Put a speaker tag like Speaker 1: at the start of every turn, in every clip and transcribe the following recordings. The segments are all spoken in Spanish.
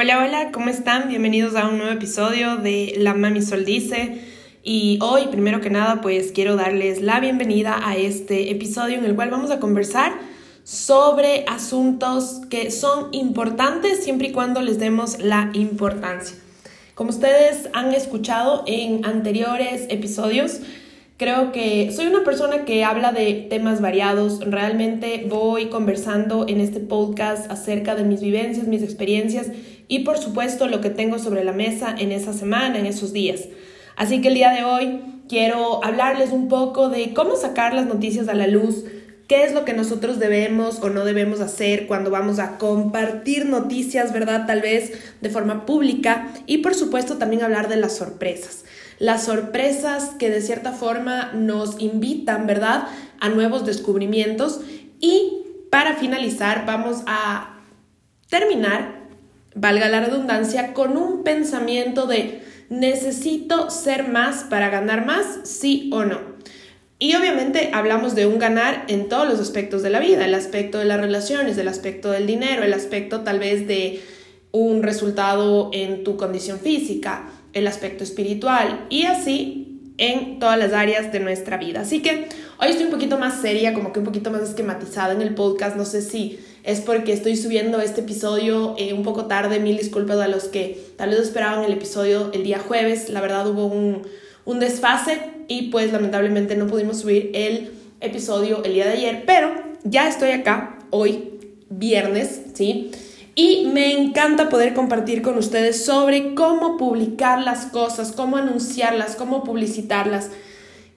Speaker 1: Hola, hola, ¿cómo están? Bienvenidos a un nuevo episodio de La Mami Sol Dice. Y hoy, primero que nada, pues quiero darles la bienvenida a este episodio en el cual vamos a conversar sobre asuntos que son importantes siempre y cuando les demos la importancia. Como ustedes han escuchado en anteriores episodios, Creo que soy una persona que habla de temas variados. Realmente voy conversando en este podcast acerca de mis vivencias, mis experiencias y por supuesto lo que tengo sobre la mesa en esa semana, en esos días. Así que el día de hoy quiero hablarles un poco de cómo sacar las noticias a la luz, qué es lo que nosotros debemos o no debemos hacer cuando vamos a compartir noticias, ¿verdad? Tal vez de forma pública y por supuesto también hablar de las sorpresas las sorpresas que de cierta forma nos invitan, ¿verdad?, a nuevos descubrimientos. Y para finalizar, vamos a terminar, valga la redundancia, con un pensamiento de necesito ser más para ganar más, sí o no. Y obviamente hablamos de un ganar en todos los aspectos de la vida, el aspecto de las relaciones, el aspecto del dinero, el aspecto tal vez de un resultado en tu condición física, el aspecto espiritual y así en todas las áreas de nuestra vida. Así que hoy estoy un poquito más seria, como que un poquito más esquematizada en el podcast. No sé si es porque estoy subiendo este episodio eh, un poco tarde. Mil disculpas a los que tal vez esperaban el episodio el día jueves. La verdad hubo un, un desfase y pues lamentablemente no pudimos subir el episodio el día de ayer. Pero ya estoy acá hoy, viernes, ¿sí? Y me encanta poder compartir con ustedes sobre cómo publicar las cosas, cómo anunciarlas, cómo publicitarlas.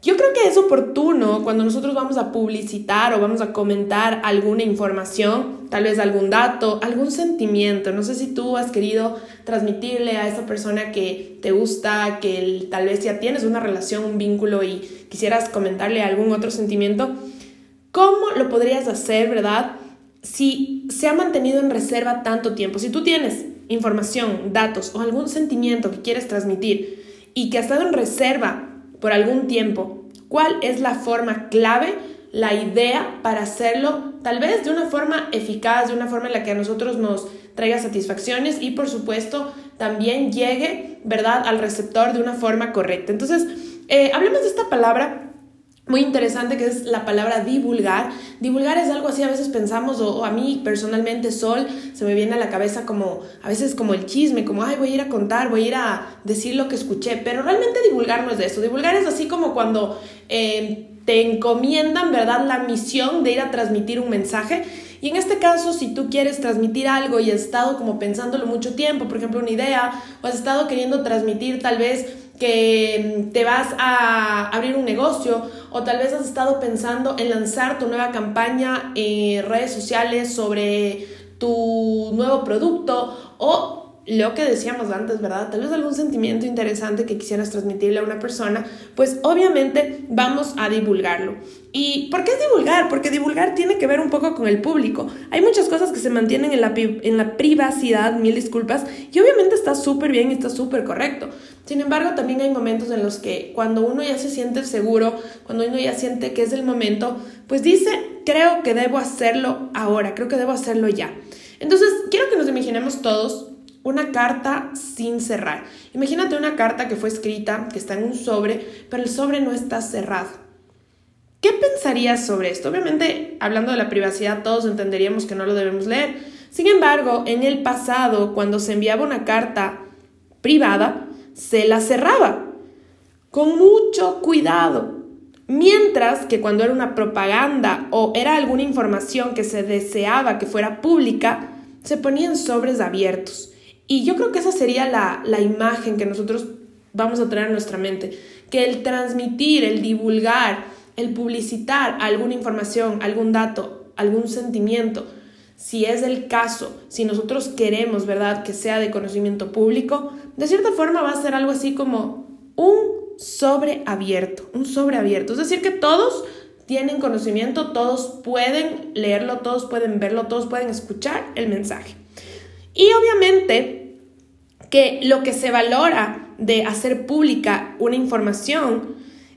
Speaker 1: Yo creo que es oportuno cuando nosotros vamos a publicitar o vamos a comentar alguna información, tal vez algún dato, algún sentimiento. No sé si tú has querido transmitirle a esa persona que te gusta, que tal vez ya tienes una relación, un vínculo y quisieras comentarle algún otro sentimiento. ¿Cómo lo podrías hacer, verdad? si se ha mantenido en reserva tanto tiempo, si tú tienes información, datos o algún sentimiento que quieres transmitir y que ha estado en reserva por algún tiempo, ¿cuál es la forma clave, la idea para hacerlo tal vez de una forma eficaz, de una forma en la que a nosotros nos traiga satisfacciones y por supuesto también llegue, ¿verdad?, al receptor de una forma correcta. Entonces, eh, hablemos de esta palabra muy interesante que es la palabra divulgar. Divulgar es algo así, a veces pensamos, o, a mí personalmente, Sol, se me viene a la cabeza como, a veces como el chisme, como, ay, voy a ir a contar, voy a ir a decir lo que escuché, pero realmente divulgar no es eso. Divulgar es así como cuando eh, te encomiendan, ¿verdad?, la misión de ir a transmitir un mensaje. Y en este caso, si tú quieres transmitir algo y has estado como pensándolo mucho tiempo, por ejemplo, una idea, o has estado queriendo transmitir tal vez que te vas a abrir un negocio o tal vez has estado pensando en lanzar tu nueva campaña en redes sociales sobre tu nuevo producto o lo que decíamos antes, ¿verdad? Tal vez algún sentimiento interesante que quisieras transmitirle a una persona, pues obviamente vamos a divulgarlo. ¿Y por qué divulgar? Porque divulgar tiene que ver un poco con el público. Hay muchas cosas que se mantienen en la, en la privacidad, mil disculpas, y obviamente está súper bien y está súper correcto. Sin embargo, también hay momentos en los que cuando uno ya se siente seguro, cuando uno ya siente que es el momento, pues dice, creo que debo hacerlo ahora, creo que debo hacerlo ya. Entonces, quiero que nos imaginemos todos una carta sin cerrar. Imagínate una carta que fue escrita, que está en un sobre, pero el sobre no está cerrado. ¿Qué pensarías sobre esto? Obviamente, hablando de la privacidad, todos entenderíamos que no lo debemos leer. Sin embargo, en el pasado, cuando se enviaba una carta privada, se la cerraba con mucho cuidado. Mientras que cuando era una propaganda o era alguna información que se deseaba que fuera pública, se ponían sobres abiertos. Y yo creo que esa sería la, la imagen que nosotros vamos a traer a nuestra mente, que el transmitir, el divulgar, el publicitar alguna información, algún dato, algún sentimiento, si es el caso, si nosotros queremos, ¿verdad?, que sea de conocimiento público, de cierta forma va a ser algo así como un sobre abierto, un sobre abierto. Es decir, que todos tienen conocimiento, todos pueden leerlo, todos pueden verlo, todos pueden escuchar el mensaje. Y obviamente que lo que se valora de hacer pública una información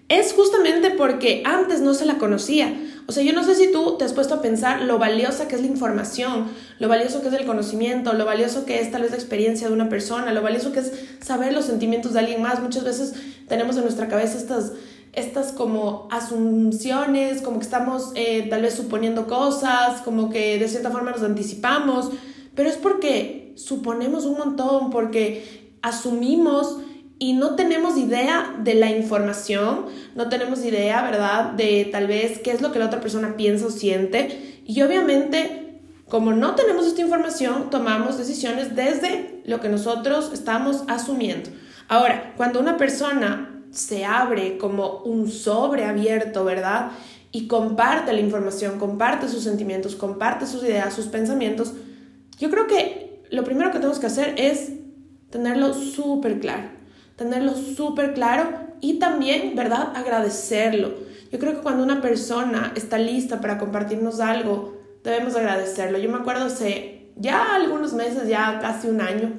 Speaker 1: es justamente porque antes no se la conocía O sea, yo no sé si tú te has puesto a pensar lo valiosa que es la información, lo valioso que es el conocimiento, lo valioso que es tal vez la experiencia de una persona, lo valioso que es saber los sentimientos de alguien más. Muchas veces tenemos en nuestra cabeza estas estas como asunciones, como que estamos eh, tal vez suponiendo cosas, como que de cierta forma nos anticipamos, pero es porque suponemos un montón, porque asumimos y no tenemos idea de la información, no tenemos idea, ¿verdad?, de tal vez qué es lo que la otra persona piensa o siente. Y obviamente, como no tenemos esta información, tomamos decisiones desde lo que nosotros estamos asumiendo. Ahora, cuando una persona se abre como un sobre abierto, ¿verdad? Y comparte la información, comparte sus sentimientos, comparte sus ideas, sus pensamientos, yo creo que lo primero que tenemos que hacer es tenerlo súper claro, tenerlo súper claro y también, ¿verdad? Agradecerlo. Yo creo que cuando una persona está lista para compartirnos algo, debemos agradecerlo. Yo me acuerdo hace ya algunos meses, ya casi un año,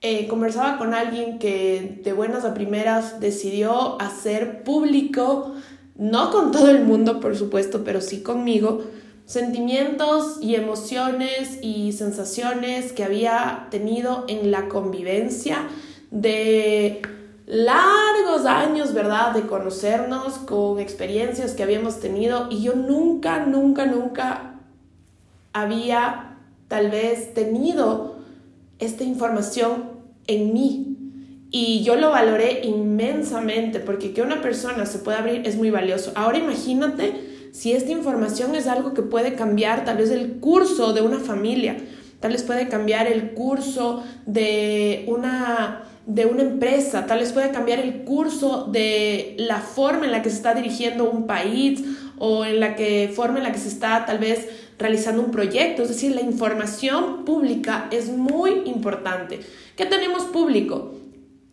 Speaker 1: eh, conversaba con alguien que de buenas a primeras decidió hacer público, no con todo el mundo, por supuesto, pero sí conmigo, sentimientos y emociones y sensaciones que había tenido en la convivencia de largos años, ¿verdad? De conocernos con experiencias que habíamos tenido y yo nunca, nunca, nunca había tal vez tenido esta información en mí. Y yo lo valoré inmensamente porque que una persona se pueda abrir es muy valioso. Ahora imagínate si esta información es algo que puede cambiar tal vez el curso de una familia, tal vez puede cambiar el curso de una de una empresa, tal vez puede cambiar el curso de la forma en la que se está dirigiendo un país o en la que forma en la que se está tal vez realizando un proyecto, es decir, la información pública es muy importante. ¿Qué tenemos público?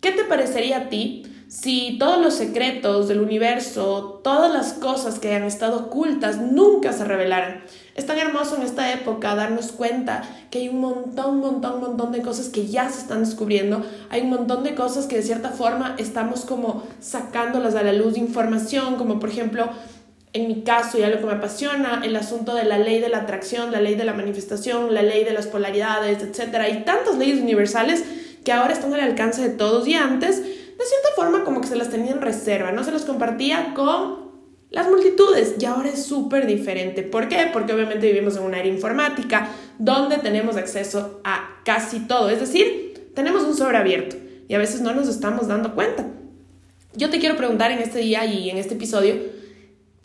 Speaker 1: ¿Qué te parecería a ti si todos los secretos del universo, todas las cosas que han estado ocultas nunca se revelaran? Es tan hermoso en esta época darnos cuenta que hay un montón, montón, montón de cosas que ya se están descubriendo. Hay un montón de cosas que de cierta forma estamos como sacándolas a la luz de información, como por ejemplo en mi caso y algo que me apasiona, el asunto de la ley de la atracción, la ley de la manifestación, la ley de las polaridades, etc. Hay tantas leyes universales que ahora están al alcance de todos y antes, de cierta forma como que se las tenía en reserva, no se las compartía con las multitudes y ahora es súper diferente. ¿Por qué? Porque obviamente vivimos en una era informática donde tenemos acceso a casi todo, es decir, tenemos un sobre abierto y a veces no nos estamos dando cuenta. Yo te quiero preguntar en este día y en este episodio,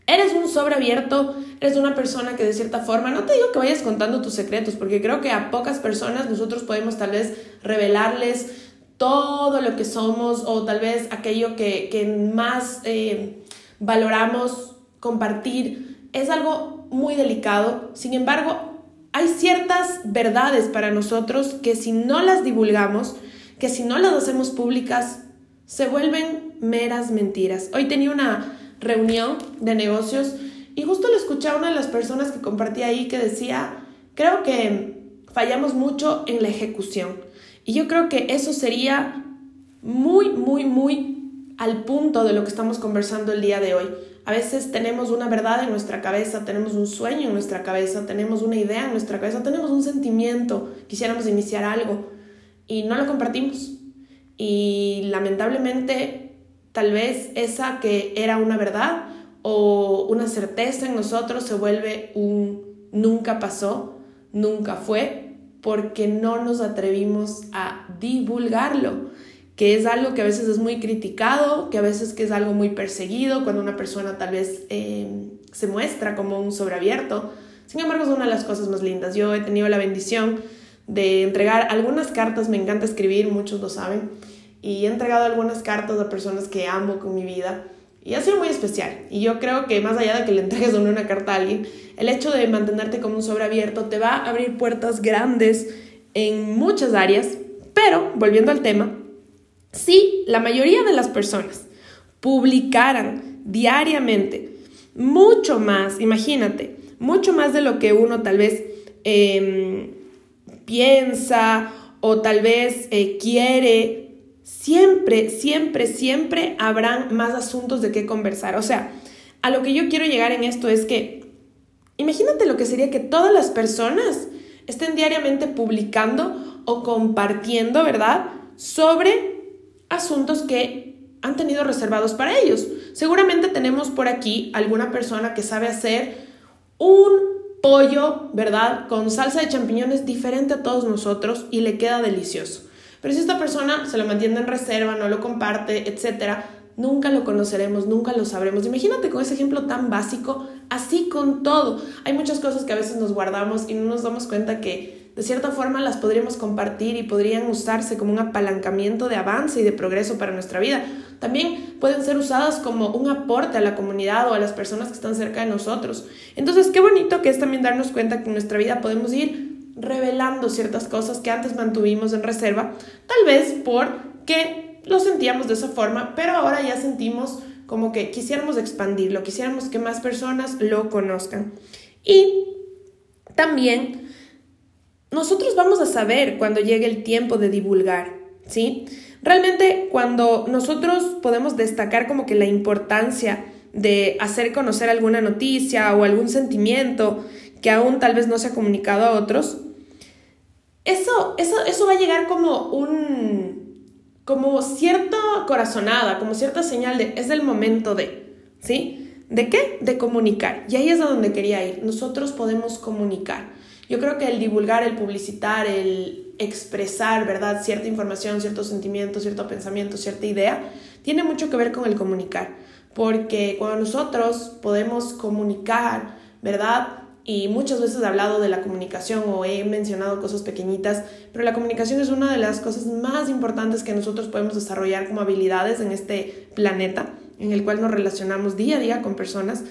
Speaker 1: Eres un sobre abierto, eres una persona que de cierta forma, no te digo que vayas contando tus secretos, porque creo que a pocas personas nosotros podemos tal vez revelarles todo lo que somos o tal vez aquello que, más eh, valoramos compartir. Es algo muy delicado, sin embargo, hay ciertas verdades para nosotros que si no las divulgamos, que si no las hacemos públicas, se vuelven meras mentiras. Hoy tenía una reunión de negocios y justo le escuché a una de las personas que compartía ahí que decía, creo que fallamos mucho en la ejecución. Y yo creo que eso sería muy, muy, muy al punto de lo que estamos conversando el día de hoy. A veces tenemos una verdad en nuestra cabeza, tenemos un sueño en nuestra cabeza, tenemos una idea en nuestra cabeza, tenemos un sentimiento, quisiéramos iniciar algo y no lo compartimos. Y lamentablemente Tal vez esa que era una verdad o una certeza en nosotros se vuelve un nunca pasó, nunca fue, porque no nos atrevimos a divulgarlo, que es algo que a veces es muy criticado, que a veces que es algo muy perseguido, cuando una persona tal vez eh, se muestra como un sobreabierto. Sin embargo, es una de las cosas más lindas. Yo he tenido la bendición de entregar algunas cartas, me encanta escribir, muchos lo saben y he entregado algunas cartas a personas que amo con mi vida y ha sido muy especial. Y yo creo que más allá de que le entregues una carta a alguien, el hecho de mantenerte como un sobre abierto te va a abrir puertas grandes en muchas áreas. Pero, volviendo al tema, si la mayoría de las personas publicaran diariamente mucho más, imagínate, mucho más de lo que uno tal vez em, piensa o tal vez eh, quiere Siempre, siempre, siempre habrán más asuntos de qué conversar. O sea, a lo que yo quiero llegar en esto es que imagínate lo que sería que todas las personas estén diariamente publicando o compartiendo, ¿verdad? Sobre asuntos que han tenido reservados para ellos. Seguramente tenemos por aquí alguna persona que sabe hacer un pollo, ¿verdad? Con salsa de champiñones diferente a todos nosotros y le queda delicioso. Pero si esta persona se lo mantiene en reserva, no lo comparte, etcétera, nunca lo conoceremos, nunca lo sabremos. Imagínate con ese ejemplo tan básico, así con todo. Hay muchas cosas que a veces nos guardamos y no nos damos cuenta que de cierta forma las podríamos compartir y podrían usarse como un apalancamiento de avance y de progreso para nuestra vida. También pueden ser usadas como un aporte a la comunidad o a las personas que están cerca de nosotros. Entonces, qué bonito que es también darnos cuenta que en nuestra vida podemos ir revelando ciertas cosas que antes mantuvimos en reserva, tal vez porque lo sentíamos de esa forma, pero ahora ya sentimos como que quisiéramos expandirlo, quisiéramos que más personas lo conozcan. Y también nosotros vamos a saber cuando llegue el tiempo de divulgar, ¿sí? Realmente cuando nosotros podemos destacar como que la importancia de hacer conocer alguna noticia o algún sentimiento que aún tal vez no se ha comunicado a otros, eso, eso, eso va a llegar como un, como cierta corazonada, como cierta señal de es el momento de, ¿sí? ¿De qué? De comunicar. Y ahí es a donde quería ir. Nosotros podemos comunicar. Yo creo que el divulgar, el publicitar, el expresar, ¿verdad? Cierta información, cierto sentimiento, cierto pensamiento, cierta idea, tiene mucho que ver con el comunicar. Porque cuando nosotros podemos comunicar, ¿verdad? Y muchas veces he hablado de la comunicación o he mencionado cosas pequeñitas, pero la comunicación es una de las cosas más importantes que nosotros podemos desarrollar como habilidades en este planeta, en el cual nos relacionamos día a día con personas.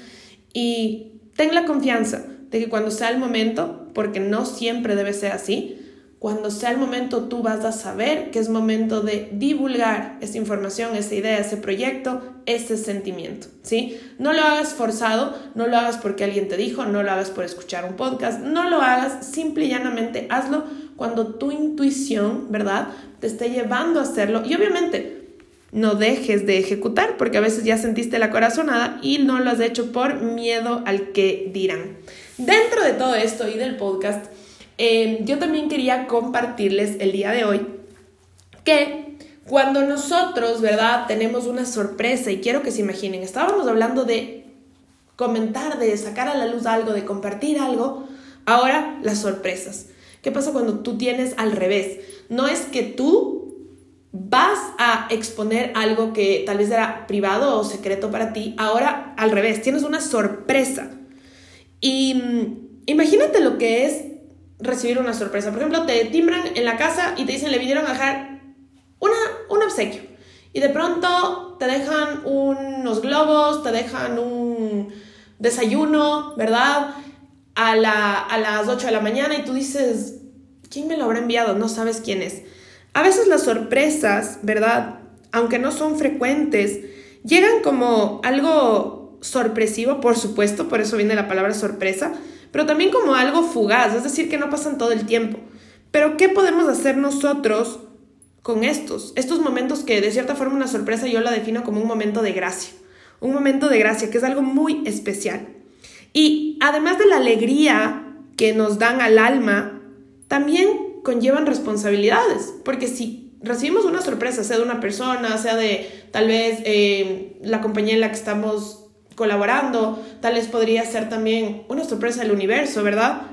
Speaker 1: Y ten la confianza de que cuando sea el momento, porque no siempre debe ser así, cuando sea el momento tú vas a saber que es momento de divulgar esa información, esa idea, ese proyecto, ese sentimiento, ¿sí? No lo hagas forzado, no lo hagas porque alguien te dijo, no lo hagas por escuchar un podcast, no lo hagas, simple y llanamente hazlo cuando tu intuición, ¿verdad? Te esté llevando a hacerlo y obviamente no dejes de ejecutar porque a veces ya sentiste la corazonada y no lo has hecho por miedo al que dirán. Dentro de todo esto y del podcast, Em, yo también quería compartirles el día de hoy que cuando nosotros, ¿verdad? Tenemos una sorpresa y quiero que se imaginen, estábamos hablando de comentar, de sacar a la luz algo, de compartir algo, ahora las sorpresas. ¿Qué pasa cuando tú tienes al revés? No es que tú vas a exponer algo que tal vez era privado o secreto para ti, ahora al revés, tienes una sorpresa. Y mm, imagínate lo que es recibir una sorpresa. Por ejemplo, te timbran en la casa y te dicen, le vinieron a dejar una, un obsequio. Y de pronto te dejan unos globos, te dejan un desayuno, ¿verdad? A, la, a las 8 de la mañana y tú dices, ¿quién me lo habrá enviado? No sabes quién es. A veces las sorpresas, ¿verdad? Aunque no son frecuentes, llegan como algo sorpresivo, por supuesto, por eso viene la palabra sorpresa, pero también como algo fugaz, es decir, que no pasan todo el tiempo. Pero ¿qué podemos hacer nosotros con estos? Estos momentos que de cierta forma una sorpresa yo la defino como un momento de gracia, un momento de gracia que es algo muy especial. Y además de la alegría que nos dan al alma, también conllevan responsabilidades, porque si recibimos una sorpresa, sea de una persona, sea de tal vez eh, la compañía en la que estamos colaborando, tal vez podría ser también una sorpresa del universo, ¿verdad?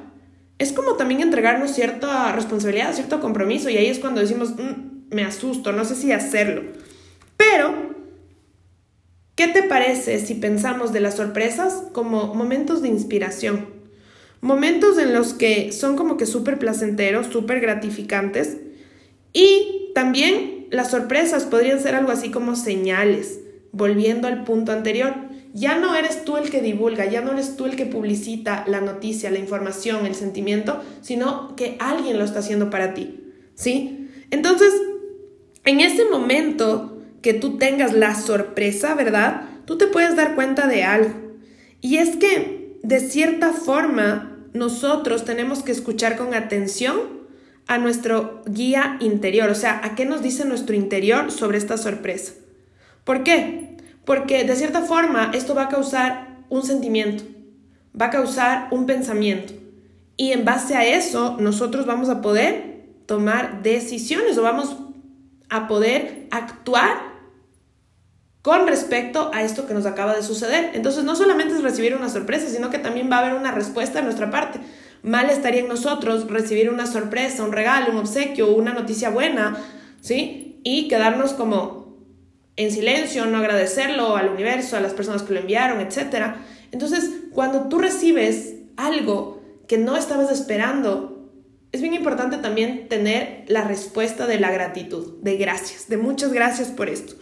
Speaker 1: Es como también entregarnos cierta responsabilidad, cierto compromiso y ahí es cuando decimos, mm, me asusto, no sé si hacerlo. Pero, ¿qué te parece si pensamos de las sorpresas como momentos de inspiración? Momentos en los que son como que súper placenteros, súper gratificantes y también las sorpresas podrían ser algo así como señales, volviendo al punto anterior ya no eres tú el que divulga, ya no eres tú el que publicita la noticia, la información, el sentimiento, sino que alguien lo está haciendo para ti, ¿sí? Entonces, en ese momento que tú tengas la sorpresa, ¿verdad? Tú te puedes dar cuenta de algo. Y es que, de cierta forma, nosotros tenemos que escuchar con atención a nuestro guía interior, o sea, a qué nos dice nuestro interior sobre esta sorpresa. ¿Por qué? Porque de cierta forma esto va a causar un sentimiento, va a causar un pensamiento. Y en base a eso nosotros vamos a poder tomar decisiones o vamos a poder actuar con respecto a esto que nos acaba de suceder. Entonces no solamente es recibir una sorpresa, sino que también va a haber una respuesta de nuestra parte. Mal estaría en nosotros recibir una sorpresa, un regalo, un obsequio, una noticia buena, ¿sí? Y quedarnos como en silencio, no agradecerlo al universo, a las personas que lo enviaron, etc. Entonces, cuando tú recibes algo que no estabas esperando, es bien importante también tener la respuesta de la gratitud, de gracias, de muchas gracias por esto.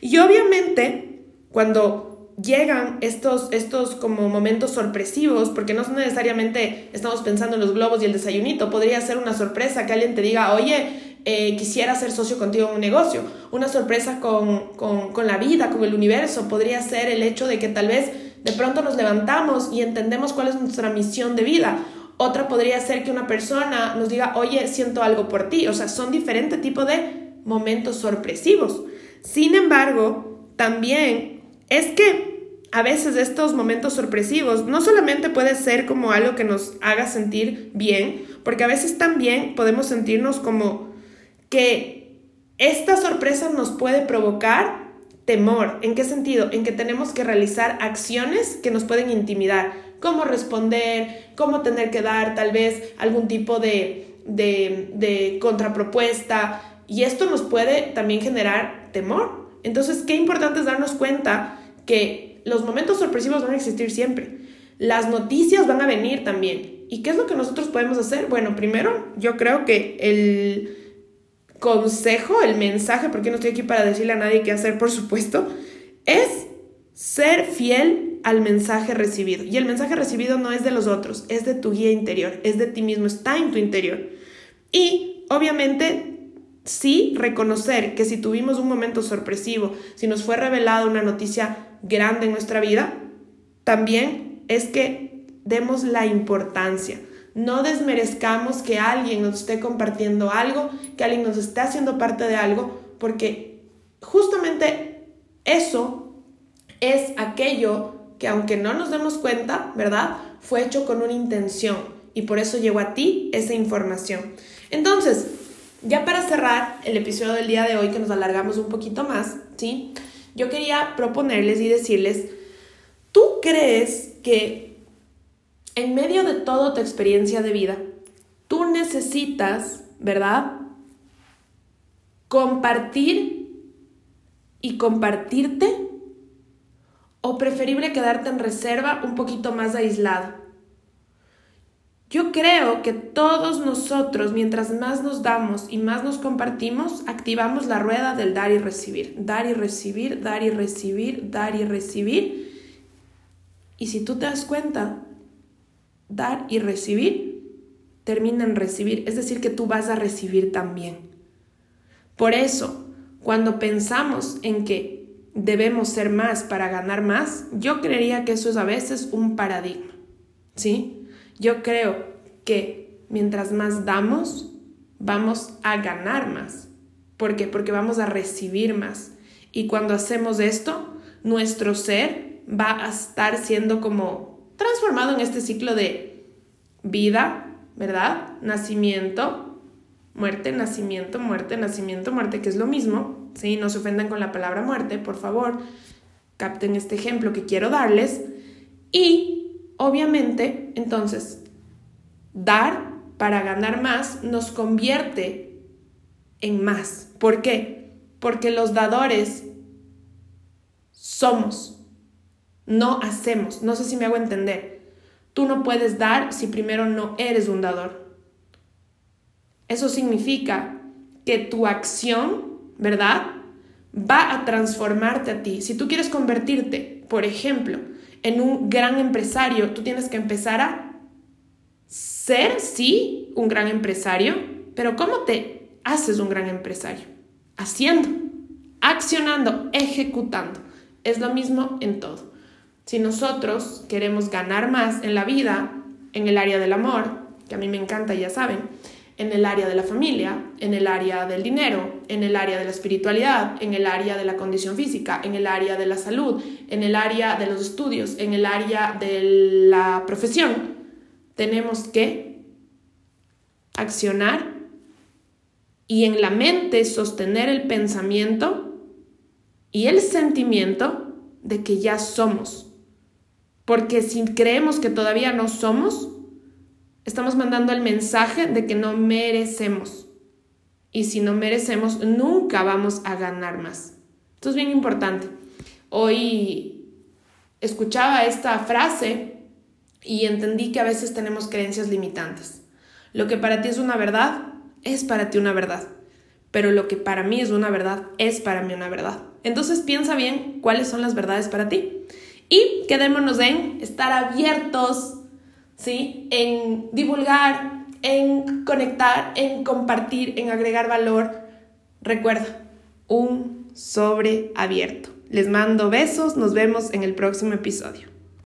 Speaker 1: Y obviamente, cuando llegan estos, estos como momentos sorpresivos, porque no necesariamente estamos pensando en los globos y el desayunito, podría ser una sorpresa que alguien te diga, oye, eh, quisiera ser socio contigo en un negocio, una sorpresa con, con, la vida, con el universo, podría ser el hecho de que tal vez de pronto nos levantamos y entendemos cuál es nuestra misión de vida. Otra podría ser que una persona nos diga, oye, siento algo por ti. O sea, son diferentes tipos de momentos sorpresivos. Sin embargo, también es que a veces estos momentos sorpresivos no solamente puede ser como algo que nos haga sentir bien, porque a veces también podemos sentirnos como que esta sorpresa nos puede provocar temor. ¿En qué sentido? En que tenemos que realizar acciones que nos pueden intimidar, cómo responder, cómo tener que dar tal vez algún tipo de, de, contrapropuesta, y esto nos puede también generar temor. Entonces, qué importante es darnos cuenta que los momentos sorpresivos van a existir siempre. Las noticias van a venir también. ¿Y qué es lo que nosotros podemos hacer? Bueno, primero, yo creo que el consejo, el mensaje, porque no estoy aquí para decirle a nadie qué hacer, por supuesto, es ser fiel al mensaje recibido. Y el mensaje recibido no es de los otros, es de tu guía interior, es de ti mismo, está en tu interior. Y obviamente sí reconocer que si tuvimos un momento sorpresivo, si nos fue revelada una noticia grande en nuestra vida, también es que demos la importancia. No desmerezcamos que alguien nos esté compartiendo algo, que alguien nos esté haciendo parte de algo, porque justamente eso es aquello que aunque no nos demos cuenta, ¿verdad? Fue hecho con una intención y por eso llegó a ti esa información. Entonces, ya para cerrar el episodio del día de hoy, que nos alargamos un poquito más, ¿sí? Yo quería proponerles y decirles, ¿tú crees que en medio de toda tu experiencia de vida, tú necesitas, ¿verdad? Compartir y compartirte o preferible quedarte en reserva un poquito más aislado. Yo creo que todos nosotros, mientras más nos damos y más nos compartimos, activamos la rueda del dar y recibir. Dar y recibir, dar y recibir, dar y recibir. Y si tú te das cuenta, dar y recibir termina en recibir. Es decir, que tú vas a recibir también. Por eso, cuando pensamos en que debemos ser más para ganar más, yo creería que eso es a veces un paradigma. ¿Sí? Yo creo que mientras más damos, vamos a ganar más. ¿Por qué? Porque vamos a recibir más. Y cuando hacemos esto, nuestro ser va a estar siendo como transformado en este ciclo de vida, ¿verdad? Nacimiento, muerte, nacimiento, muerte, nacimiento, muerte, que es lo mismo. ¿sí? No se ofendan con la palabra muerte, por favor. Capten este ejemplo que quiero darles. Y Obviamente, entonces, dar para ganar más nos convierte en más. ¿Por qué? Porque los dadores somos, no hacemos. No sé si me hago entender. Tú no puedes dar si primero no eres un dador. Eso significa que tu acción, ¿verdad? Va a transformarte a ti. Si tú quieres convertirte, por ejemplo, en un gran empresario, tú tienes que empezar a ser, sí, un gran empresario, pero ¿cómo te haces un gran empresario? Haciendo, accionando, ejecutando. Es lo mismo en todo. Si nosotros queremos ganar más en la vida, en el área del amor, que a mí me encanta, ya saben, en el área de la familia, en el área del dinero, en el área de la espiritualidad, en el área de la condición física, en el área de la salud, en el área de los estudios, en el área de la profesión, tenemos que accionar y en la mente sostener el pensamiento y el sentimiento de que ya somos. Porque si creemos que todavía no somos, estamos mandando el mensaje de que no merecemos. Y si no merecemos, nunca vamos a ganar más. Esto es bien importante. Hoy escuchaba esta frase y entendí que a veces tenemos creencias limitantes. Lo que para ti es una verdad, es para ti una verdad. Pero lo que para mí es una verdad, es para mí una verdad. Entonces piensa bien cuáles son las verdades para ti. Y quedémonos en estar abiertos, ¿sí? En divulgar, en conectar, en compartir, en agregar valor. Recuerda, un sobre abierto. Les mando besos, nos vemos en el próximo episodio.